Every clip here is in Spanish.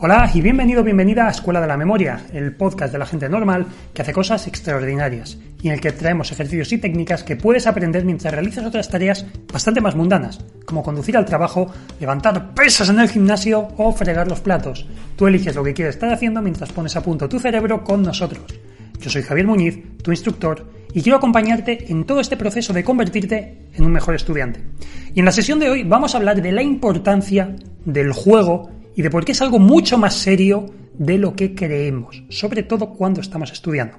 Hola y bienvenido, bienvenida a Escuela de la Memoria, el podcast de la gente normal que hace cosas extraordinarias y en el que traemos ejercicios y técnicas que puedes aprender mientras realizas otras tareas bastante más mundanas, como conducir al trabajo, levantar pesas en el gimnasio o fregar los platos. Tú eliges lo que quieres estar haciendo mientras pones a punto tu cerebro con nosotros. Yo soy Javier Muñiz, tu instructor, y quiero acompañarte en todo este proceso de convertirte en un mejor estudiante. Y en la sesión de hoy vamos a hablar de la importancia del juego y de por qué es algo mucho más serio de lo que creemos, sobre todo cuando estamos estudiando.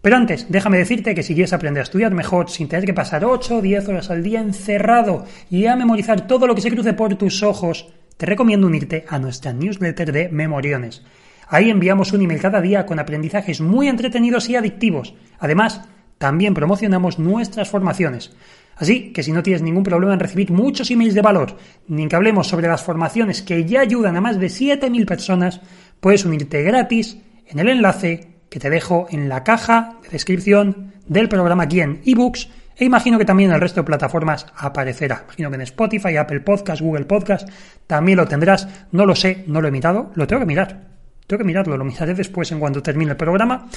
Pero antes, déjame decirte que si quieres aprender a estudiar mejor sin tener que pasar 8 o 10 horas al día encerrado y a memorizar todo lo que se cruce por tus ojos, te recomiendo unirte a nuestra newsletter de Memoriones. Ahí enviamos un email cada día con aprendizajes muy entretenidos y adictivos. Además, también promocionamos nuestras formaciones. Así que si no tienes ningún problema en recibir muchos emails de valor, ni que hablemos sobre las formaciones que ya ayudan a más de 7.000 personas, puedes unirte gratis en el enlace que te dejo en la caja de descripción del programa aquí en ebooks e imagino que también en el resto de plataformas aparecerá. Imagino que en Spotify, Apple Podcast, Google Podcast también lo tendrás. No lo sé, no lo he mirado, lo tengo que mirar. Tengo que mirarlo, lo miraré después en cuanto termine el programa.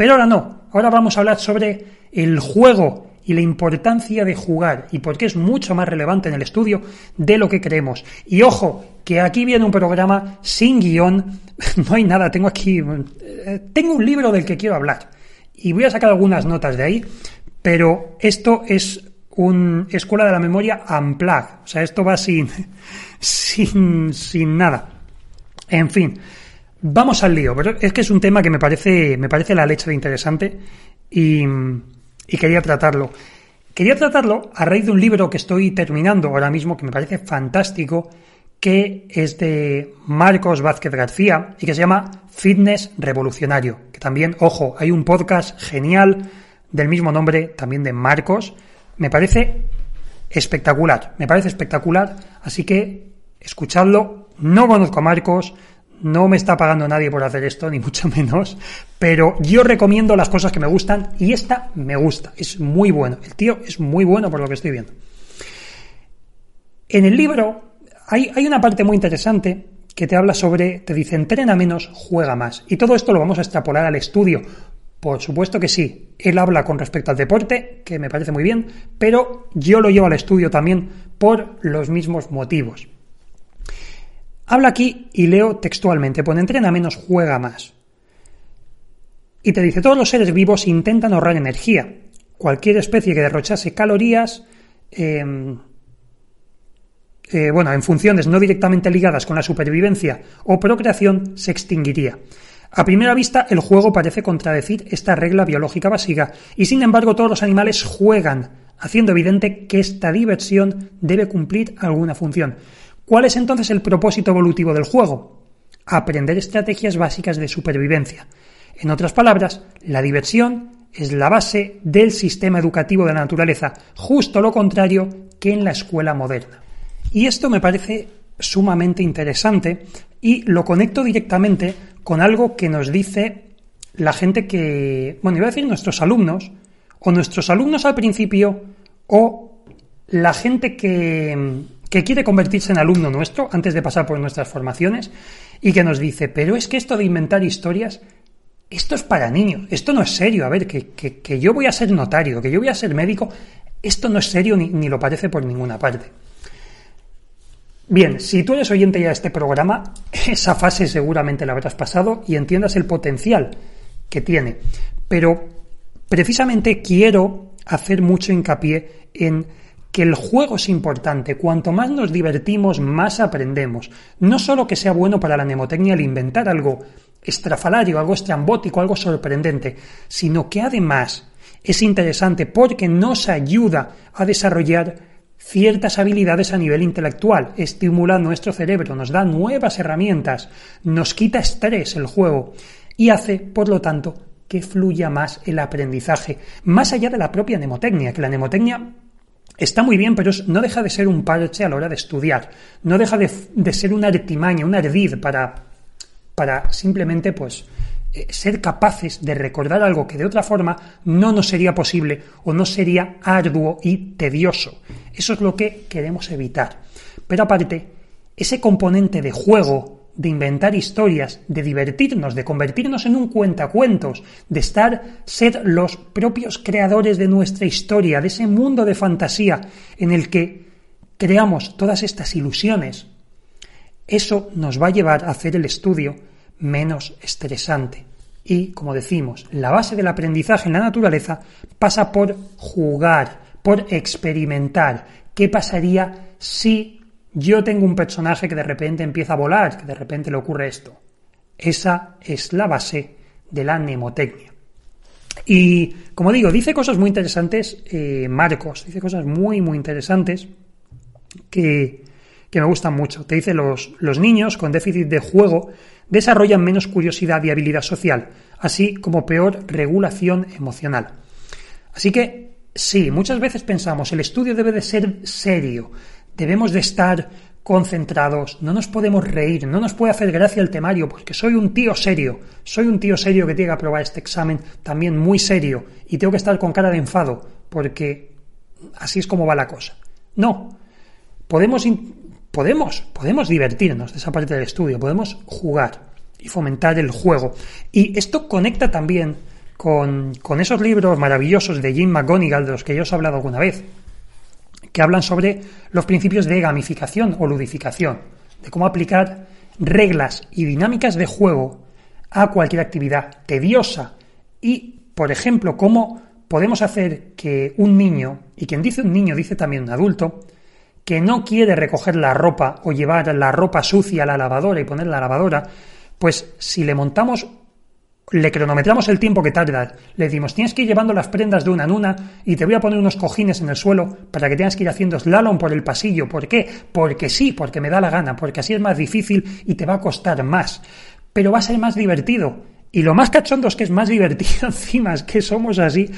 Pero ahora no, ahora vamos a hablar sobre el juego y la importancia de jugar y por qué es mucho más relevante en el estudio de lo que creemos. Y ojo, que aquí viene un programa sin guion, no hay nada, tengo aquí, eh, tengo un libro del que quiero hablar y voy a sacar algunas notas de ahí, pero esto es un escuela de la memoria unplug, o sea, esto va sin, sin, sin nada. En fin, Vamos al lío, pero es que es un tema que me parece, me parece la leche de interesante y, y quería tratarlo. Quería tratarlo a raíz de un libro que estoy terminando ahora mismo, que me parece fantástico, que es de Marcos Vázquez García y que se llama Fitness Revolucionario. Que también, ojo, hay un podcast genial del mismo nombre, también de Marcos. Me parece espectacular, me parece espectacular, así que escuchadlo. No conozco a Marcos, no me está pagando nadie por hacer esto, ni mucho menos, pero yo recomiendo las cosas que me gustan y esta me gusta, es muy bueno. El tío es muy bueno por lo que estoy viendo. En el libro hay, una parte muy interesante que te habla sobre, te dice, entrena menos, juega más. Y todo esto lo vamos a extrapolar al estudio. Por supuesto que sí. Él habla con respecto al deporte, que me parece muy bien, pero yo lo llevo al estudio también por los mismos motivos. Habla aquí y leo textualmente, pone entrena menos, juega más. Y te dice, todos los seres vivos intentan ahorrar energía. Cualquier especie que derrochase calorías, em, eh, bueno, en funciones no directamente ligadas con la supervivencia o procreación, se extinguiría. A primera vista, el juego parece contradecir esta regla biológica básica, y sin embargo todos los animales juegan, haciendo evidente que esta diversión debe cumplir alguna función. ¿Cuál es entonces el propósito evolutivo del juego? Aprender estrategias básicas de supervivencia. En otras palabras, la diversión es la base del sistema educativo de la naturaleza, justo lo contrario que en la escuela moderna. Y esto me parece sumamente interesante y lo conecto directamente con algo que nos dice la gente que, bueno, iba a decir nuestros alumnos, o nuestros alumnos al principio, o la gente que, que quiere convertirse en alumno nuestro antes de pasar por nuestras formaciones y que nos dice, pero es que esto de inventar historias, esto es para niños, esto no es serio, a ver, que, yo voy a ser notario, que yo voy a ser médico, esto no es serio ni, ni lo parece por ninguna parte. Bien, si tú eres oyente ya de este programa, esa fase seguramente la habrás pasado y entiendas el potencial que tiene. Pero precisamente quiero hacer mucho hincapié en que el juego es importante. Cuanto más nos divertimos, más aprendemos. No solo que sea bueno para la mnemotecnia el inventar algo estrafalario, algo estrambótico, algo sorprendente, sino que además es interesante porque nos ayuda a desarrollar ciertas habilidades a nivel intelectual, estimula nuestro cerebro, nos da nuevas herramientas, nos quita estrés el juego y hace, por lo tanto, que fluya más el aprendizaje, más allá de la propia mnemotecnia, que la mnemotecnia está muy bien, pero no deja de ser un parche a la hora de estudiar, no deja de, ser una artimaña, un ardid para, para simplemente, pues, eh, ser capaces de recordar algo que de otra forma no nos sería posible o no sería arduo y tedioso. Eso es lo que queremos evitar. Pero aparte, ese componente de juego, de inventar historias, de divertirnos, de convertirnos en un cuentacuentos, de estar, ser los propios creadores de nuestra historia, de ese mundo de fantasía en el que creamos todas estas ilusiones, eso nos va a llevar a hacer el estudio menos estresante. Y, como decimos, la base del aprendizaje en la naturaleza pasa por jugar, por experimentar. ¿Qué pasaría si yo tengo un personaje que de repente empieza a volar, que de repente le ocurre esto? Esa es la base de la mnemotecnia. Y, como digo, dice cosas muy interesantes eh, Marcos, dice cosas muy, muy interesantes que, que me gustan mucho. Te dice los, los niños con déficit de juego desarrollan menos curiosidad y habilidad social, así como peor regulación emocional. Así que sí, muchas veces pensamos, el estudio debe de ser serio, debemos de estar concentrados, no nos podemos reír, no nos puede hacer gracia el temario, porque soy un tío serio, soy un tío serio que tiene que aprobar este examen también muy serio. Y tengo que estar con cara de enfado, porque así es como va la cosa. No, podemos podemos, podemos divertirnos de esa parte del estudio, podemos jugar y fomentar el juego. Y esto conecta también con, con esos libros maravillosos de Jim McGonigal, de los que yo os he hablado alguna vez, que hablan sobre los principios de gamificación o ludificación, de cómo aplicar reglas y dinámicas de juego a cualquier actividad tediosa y, por ejemplo, cómo podemos hacer que un niño, y quien dice un niño dice también un adulto, que no quiere recoger la ropa o llevar la ropa sucia a la lavadora y poner la lavadora, pues si le montamos, le cronometramos el tiempo que tarda, le decimos, tienes que ir llevando las prendas de una en una y te voy a poner unos cojines en el suelo para que tengas que ir haciendo slalom por el pasillo. ¿Por qué? Porque sí, porque me da la gana, porque así es más difícil y te va a costar más. Pero va a ser más divertido. Y lo más cachondo es que es más divertido encima, es que somos así.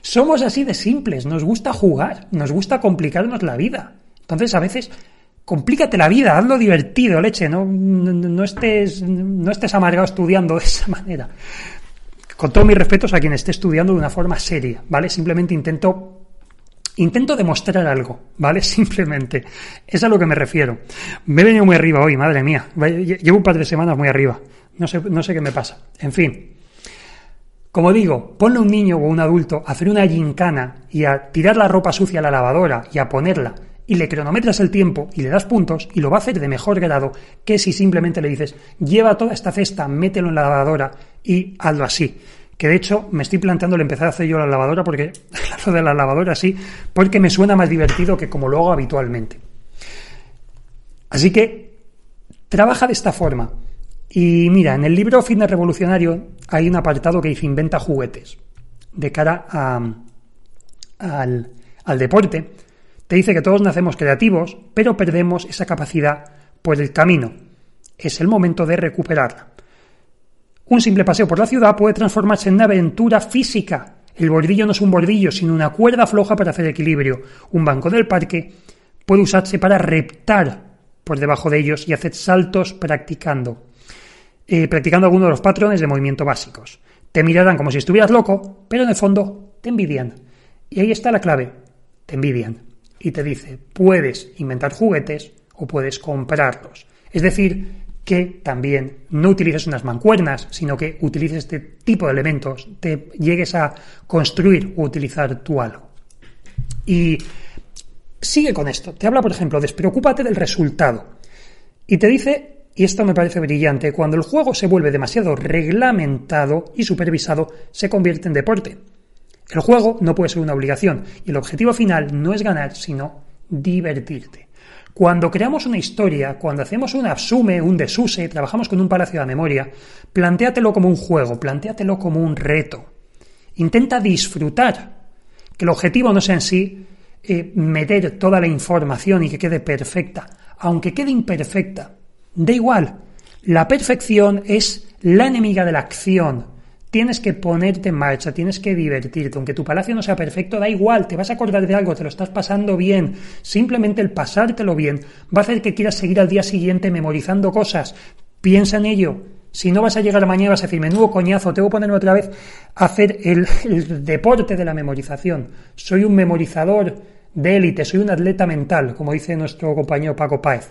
Somos así de simples, nos gusta jugar, nos gusta complicarnos la vida. Entonces, a veces, complícate la vida, hazlo divertido, leche, no, no, estés, no estés amargado estudiando de esa manera. Con todos mis respetos a quien esté estudiando de una forma seria, ¿vale? Simplemente intento Intento demostrar algo, ¿vale? Simplemente. Es a lo que me refiero. Me he venido muy arriba hoy, madre mía. Llevo un par de semanas muy arriba. No sé, no sé qué me pasa. En fin. Como digo, ponle a un niño o un adulto a hacer una gincana y a tirar la ropa sucia a la lavadora y a ponerla y le cronometras el tiempo y le das puntos y lo va a hacer de mejor grado que si simplemente le dices lleva toda esta cesta, mételo en la lavadora y hazlo así. Que de hecho me estoy planteando el empezar a hacer yo la lavadora porque lo de la lavadora sí, porque me suena más divertido que como lo hago habitualmente. Así que trabaja de esta forma. Y mira, en el libro Fitness Revolucionario hay un apartado que dice inventa juguetes de cara al, al deporte te dice que todos nacemos creativos, pero perdemos esa capacidad por el camino. Es el momento de recuperarla. Un simple paseo por la ciudad puede transformarse en una aventura física. El bordillo no es un bordillo, sino una cuerda floja para hacer equilibrio. Un banco del parque puede usarse para reptar por debajo de ellos y hacer saltos practicando. Eh, practicando algunos de los patrones de movimiento básicos. Te mirarán como si estuvieras loco, pero en el fondo te envidian. Y ahí está la clave. Te envidian y te dice, puedes inventar juguetes o puedes comprarlos. Es decir, que también no utilices unas mancuernas, sino que utilices este tipo de elementos, te llegues a construir o utilizar tu algo. Y sigue con esto. Te habla, por ejemplo, despreocúpate del resultado. Y te dice, y esto me parece brillante, cuando el juego se vuelve demasiado reglamentado y supervisado, se convierte en deporte. El juego no puede ser una obligación y el objetivo final no es ganar, sino divertirte. Cuando creamos una historia, cuando hacemos un absume, un desuse, trabajamos con un palacio de memoria, plantéatelo como un juego, plantéatelo como un reto. Intenta disfrutar. Que el objetivo no sea en sí eh, meter toda la información y que quede perfecta. Aunque quede imperfecta, da igual. La perfección es la enemiga de la acción. Tienes que ponerte en marcha, tienes que divertirte. Aunque tu palacio no sea perfecto, da igual, te vas a acordar de algo, te lo estás pasando bien. Simplemente el pasártelo bien va a hacer que quieras seguir al día siguiente memorizando cosas. Piensa en ello. Si no vas a llegar mañana vas a decir, menudo coñazo, tengo que ponerme otra vez a hacer el, el deporte de la memorización. Soy un memorizador de élite, soy un atleta mental, como dice nuestro compañero Paco Páez.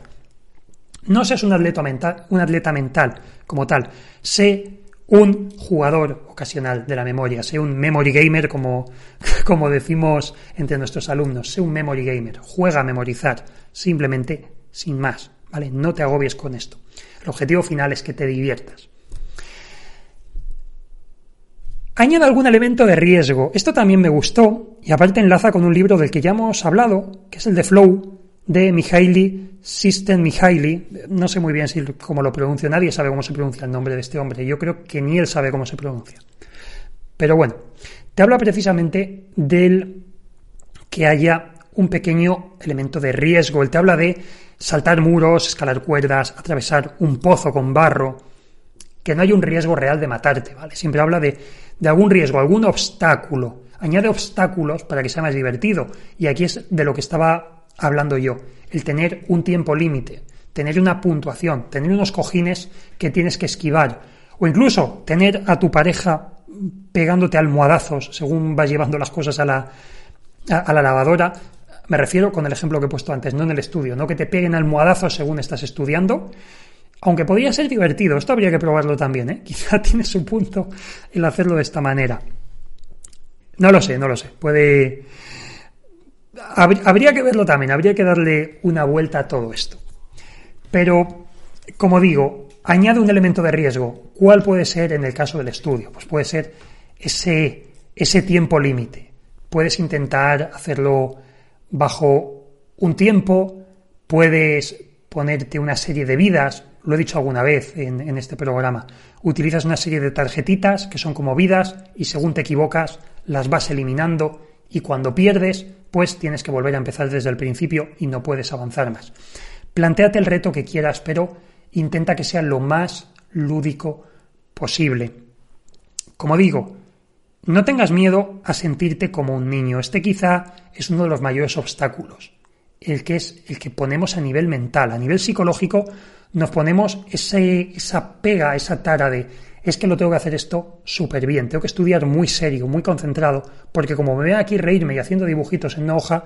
No seas un atleta mental, un atleta mental como tal. Sé un jugador ocasional de la memoria, sé un memory gamer como, como decimos entre nuestros alumnos, sé un memory gamer, juega a memorizar, simplemente sin más, ¿vale? No te agobies con esto. El objetivo final es que te diviertas. Añade algún elemento de riesgo. Esto también me gustó y aparte enlaza con un libro del que ya hemos hablado, que es el de Flow, de Mihaly System Mihaly. No sé muy bien si cómo lo pronuncio, nadie sabe cómo se pronuncia el nombre de este hombre. Yo creo que ni él sabe cómo se pronuncia. Pero bueno, te habla precisamente del que haya un pequeño elemento de riesgo. Él te habla de saltar muros, escalar cuerdas, atravesar un pozo con barro, que no hay un riesgo real de matarte, ¿vale? Siempre habla de, de algún riesgo, algún obstáculo. Añade obstáculos para que sea más divertido. Y aquí es de lo que estaba hablando yo, el tener un tiempo límite, tener una puntuación, tener unos cojines que tienes que esquivar, o incluso tener a tu pareja pegándote almohadazos según vas llevando las cosas a la, a, la lavadora. Me refiero con el ejemplo que he puesto antes, no en el estudio, no que te peguen almohadazos según estás estudiando, aunque podría ser divertido, esto habría que probarlo también, ¿eh? quizá tiene su punto el hacerlo de esta manera. No lo sé, no lo sé, puede, habría que verlo también, habría que darle una vuelta a todo esto. Pero, como digo, añade un elemento de riesgo. ¿Cuál puede ser en el caso del estudio? Pues puede ser ese, ese tiempo límite. Puedes intentar hacerlo bajo un tiempo, puedes ponerte una serie de vidas, lo he dicho alguna vez en, en, este programa, utilizas una serie de tarjetitas que son como vidas y según te equivocas las vas eliminando y cuando pierdes pues tienes que volver a empezar desde el principio y no puedes avanzar más. Plantéate el reto que quieras, pero intenta que sea lo más lúdico posible. Como digo, no tengas miedo a sentirte como un niño. Este quizá es uno de los mayores obstáculos, el que es el que ponemos a nivel mental, a nivel psicológico, nos ponemos esa pega, esa tara de es que lo tengo que hacer esto súper bien, tengo que estudiar muy serio, muy concentrado, porque como me ven aquí reírme y haciendo dibujitos en una hoja,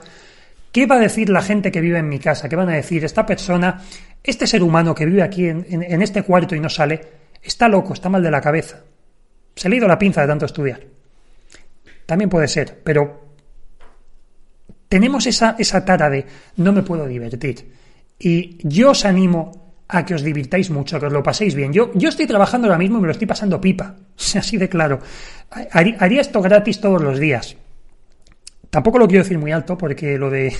¿qué va a decir la gente que vive en mi casa? ¿Qué van a decir? Esta persona, este ser humano que vive aquí en, en este cuarto y no sale, está loco, está mal de la cabeza. Se le ha ido la pinza de tanto estudiar. También puede ser, pero tenemos esa, esa tara de no me puedo divertir. Y yo os animo a que os divirtáis mucho, a que os lo paséis bien. Yo, yo estoy trabajando ahora mismo y me lo estoy pasando pipa, así de claro. Haría esto gratis todos los días. Tampoco lo quiero decir muy alto porque lo de,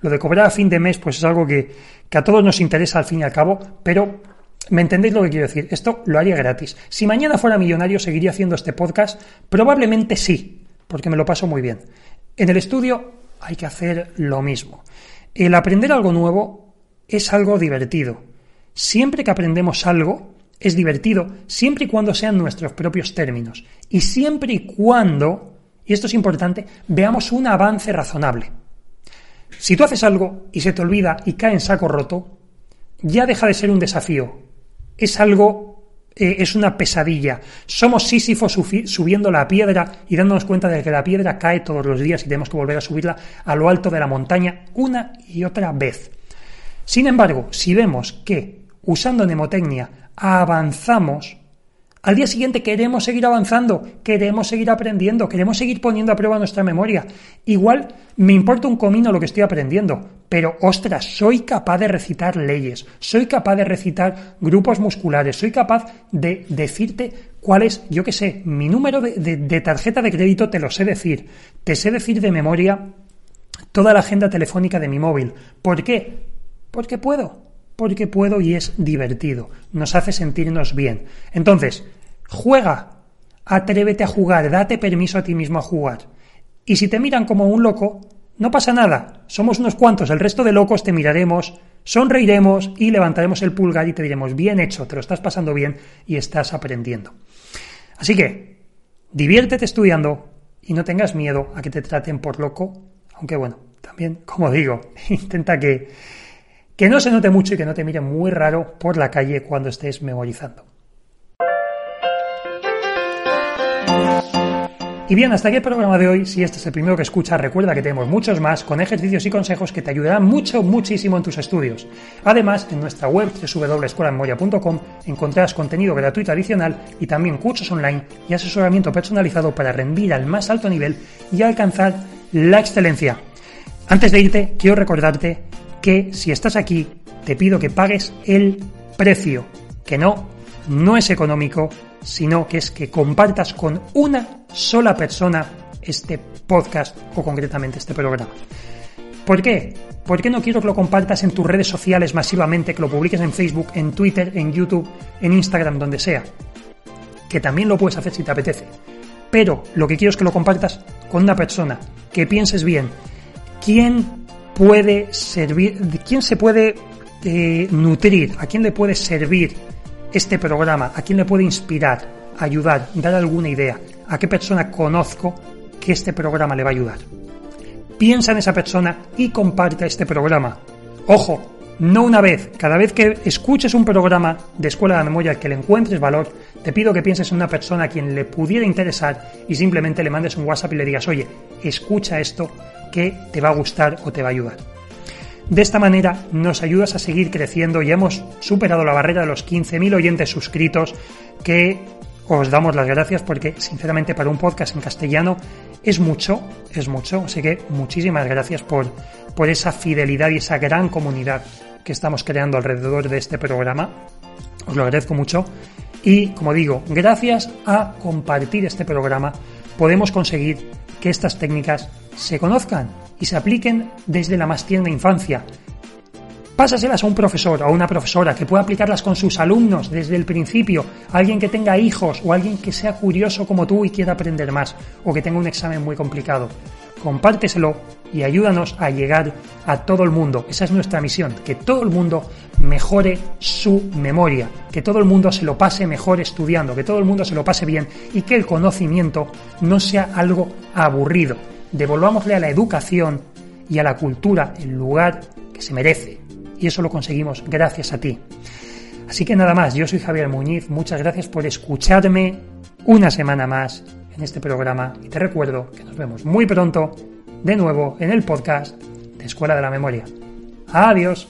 lo de cobrar a fin de mes pues es algo que, que a todos nos interesa al fin y al cabo, pero ¿Me entendéis lo que quiero decir? Esto lo haría gratis. Si mañana fuera millonario, ¿seguiría haciendo este podcast? Probablemente sí, porque me lo paso muy bien. En el estudio hay que hacer lo mismo. El aprender algo nuevo es algo divertido. Siempre que aprendemos algo, es divertido, siempre y cuando sean nuestros propios términos. Y siempre y cuando, y esto es importante, veamos un avance razonable. Si tú haces algo y se te olvida y cae en saco roto, ya deja de ser un desafío. Es algo, eh, es una pesadilla. Somos Sísifos subiendo la piedra y dándonos cuenta de que la piedra cae todos los días y tenemos que volver a subirla a lo alto de la montaña una y otra vez. Sin embargo, si vemos que usando mnemotecnia, avanzamos, al día siguiente queremos seguir avanzando, queremos seguir aprendiendo, queremos seguir poniendo a prueba nuestra memoria. Igual me importa un comino lo que estoy aprendiendo, pero ostras, soy capaz de recitar leyes, soy capaz de recitar grupos musculares, soy capaz de decirte cuál es, yo qué sé, mi número de, de tarjeta de crédito te lo sé decir, te sé decir de memoria toda la agenda telefónica de mi móvil. ¿Por qué? Porque puedo porque puedo y es divertido, nos hace sentirnos bien. Entonces, juega, Atrévete a jugar, date permiso a ti mismo a jugar. Y si te miran como un loco, no pasa nada, somos unos cuantos, el resto de locos te miraremos, sonreiremos y levantaremos el pulgar y te diremos, bien hecho, te lo estás pasando bien y estás aprendiendo. Así que, diviértete estudiando y no tengas miedo a que te traten por loco, aunque bueno, también, como digo, intenta que, que no se note mucho y que no te miren muy raro por la calle cuando estés memorizando. Y bien, hasta aquí el programa de hoy. Si este es el primero que escuchas, recuerda que tenemos muchos más con ejercicios y consejos que te ayudarán mucho, muchísimo en tus estudios. Además, en nuestra web www.escuelamemoria.com encontrarás contenido gratuito adicional y también cursos online y asesoramiento personalizado para rendir al más alto nivel y alcanzar la excelencia. Antes de irte, quiero recordarte que si estás aquí, te pido que pagues el precio, que no, no es económico, sino que es que compartas con una sola persona este podcast o concretamente este programa. ¿Por qué? ¿Por qué no quiero que lo compartas en tus redes sociales masivamente, que lo publiques en Facebook, en Twitter, en YouTube, en Instagram, donde sea? Que también lo puedes hacer si te apetece. Pero lo que quiero es que lo compartas con una persona, que pienses bien. ¿Quién puede servir, quién se puede eh, nutrir, a quién le puede servir este programa, a quién le puede inspirar, ayudar, dar alguna idea, a qué persona conozco que este programa le va a ayudar. Piensa en esa persona y comparte este programa. Ojo, no una vez, cada vez que escuches un programa de Escuela de Memoria que le encuentres valor, te pido que pienses en una persona a quien le pudiera interesar y simplemente le mandes un WhatsApp y le digas, oye, escucha esto que te va a gustar o te va a ayudar. De esta manera nos ayudas a seguir creciendo y hemos superado la barrera de los 15.000 oyentes suscritos que os damos las gracias porque sinceramente para un podcast en castellano es mucho, es mucho, así que muchísimas gracias por, por esa fidelidad y esa gran comunidad que estamos creando alrededor de este programa. Os lo agradezco mucho y como digo, gracias a compartir este programa podemos conseguir que estas técnicas se conozcan y se apliquen desde la más tierna infancia. Pásaselas a un profesor o a una profesora que pueda aplicarlas con sus alumnos desde el principio, alguien que tenga hijos o alguien que sea curioso como tú y quiera aprender más o que tenga un examen muy complicado. Compárteselo y ayúdanos a llegar a todo el mundo. Esa es nuestra misión, que todo el mundo mejore su memoria, que todo el mundo se lo pase mejor estudiando, que todo el mundo se lo pase bien y que el conocimiento no sea algo aburrido, devolvámosle a la educación y a la cultura el lugar que se merece. Y eso lo conseguimos gracias a ti. Así que nada más, yo soy Javier Muñiz, muchas gracias por escucharme una semana más en este programa y te recuerdo que nos vemos muy pronto de nuevo en el podcast de Escuela de la Memoria. Adiós.